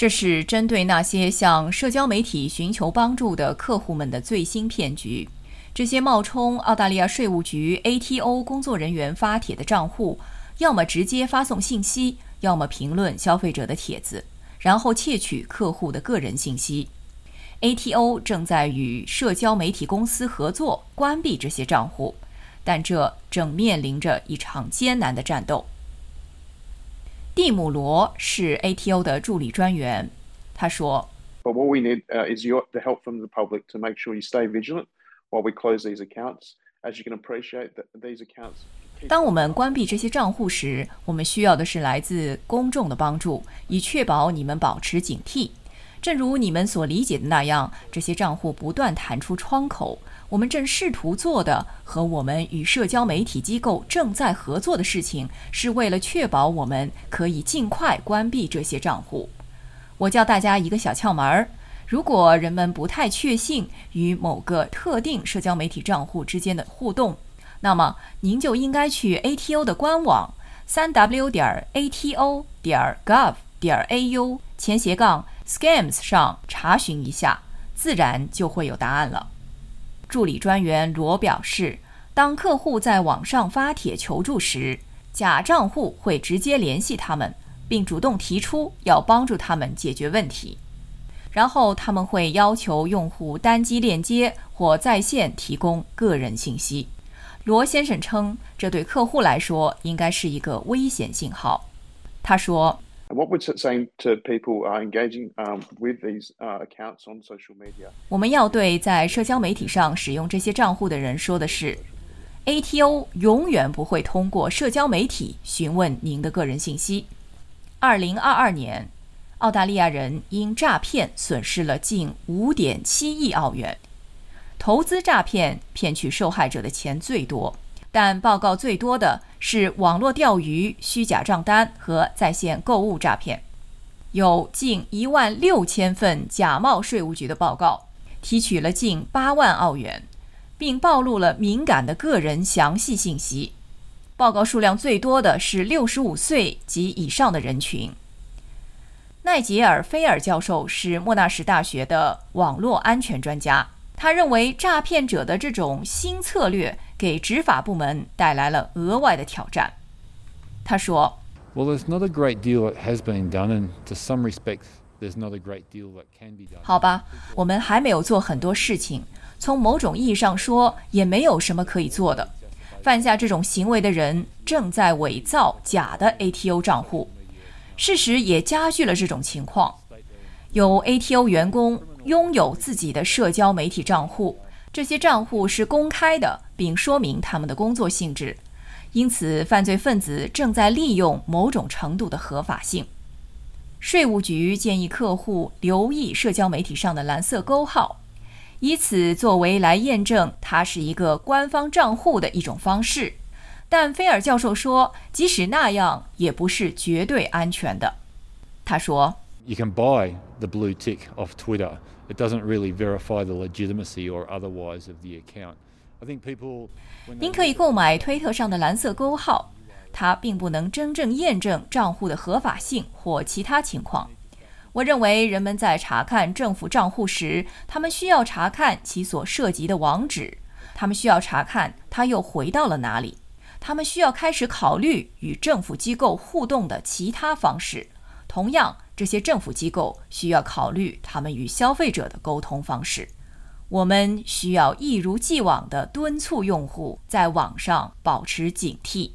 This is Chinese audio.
这是针对那些向社交媒体寻求帮助的客户们的最新骗局。这些冒充澳大利亚税务局 ATO 工作人员发帖的账户，要么直接发送信息，要么评论消费者的帖子，然后窃取客户的个人信息。ATO 正在与社交媒体公司合作关闭这些账户，但这正面临着一场艰难的战斗。蒂姆·罗是 ATO 的助理专员，他说：“But what we need is your the help from the public to make sure you stay vigilant.” while we close these accounts. As you can appreciate, that these accounts. 当我们关闭这些账户时，我们需要的是来自公众的帮助，以确保你们保持警惕。正如你们所理解的那样，这些账户不断弹出窗口。我们正试图做的和我们与社交媒体机构正在合作的事情，是为了确保我们可以尽快关闭这些账户。我教大家一个小窍门儿。如果人们不太确信与某个特定社交媒体账户之间的互动，那么您就应该去 ATO 的官网三 w 点 ATO 点 gov 点 AU 前斜杠 scams 上查询一下，自然就会有答案了。助理专员罗表示，当客户在网上发帖求助时，假账户会直接联系他们，并主动提出要帮助他们解决问题。然后他们会要求用户单击链接或在线提供个人信息。罗先生称，这对客户来说应该是一个危险信号。他说：“What we're saying to people engaging with these accounts on social media，我们要对在社交媒体上使用这些账户的人说的是，ATO 永远不会通过社交媒体询问您的个人信息。”二零二二年。澳大利亚人因诈骗损失了近5.7亿澳元。投资诈骗骗取受害者的钱最多，但报告最多的是网络钓鱼、虚假账单和在线购物诈骗。有近1万六千份假冒税务局的报告，提取了近8万澳元，并暴露了敏感的个人详细信息。报告数量最多的是65岁及以上的人群。奈杰尔·菲尔教授是莫纳什大学的网络安全专家。他认为，诈骗者的这种新策略给执法部门带来了额外的挑战。他说：“Well, there's not a great deal that has been done, and to some respects, there's not a great deal that can be done.” 好吧，我们还没有做很多事情。从某种意义上说，也没有什么可以做的。犯下这种行为的人正在伪造假的 ATO 账户。事实也加剧了这种情况。有 ATO 员工拥有自己的社交媒体账户，这些账户是公开的，并说明他们的工作性质。因此，犯罪分子正在利用某种程度的合法性。税务局建议客户留意社交媒体上的蓝色勾号，以此作为来验证它是一个官方账户的一种方式。但菲尔教授说，即使那样，也不是绝对安全的。他说：“You can buy the blue tick off Twitter. It doesn't really verify the legitimacy or otherwise of the account. I think people.” 您可以购买推特上的蓝色勾号，它并不能真正验证账户的合法性或其他情况。我认为人们在查看政府账户时，他们需要查看其所涉及的网址，他们需要查看它又回到了哪里。他们需要开始考虑与政府机构互动的其他方式。同样，这些政府机构需要考虑他们与消费者的沟通方式。我们需要一如既往地敦促用户在网上保持警惕。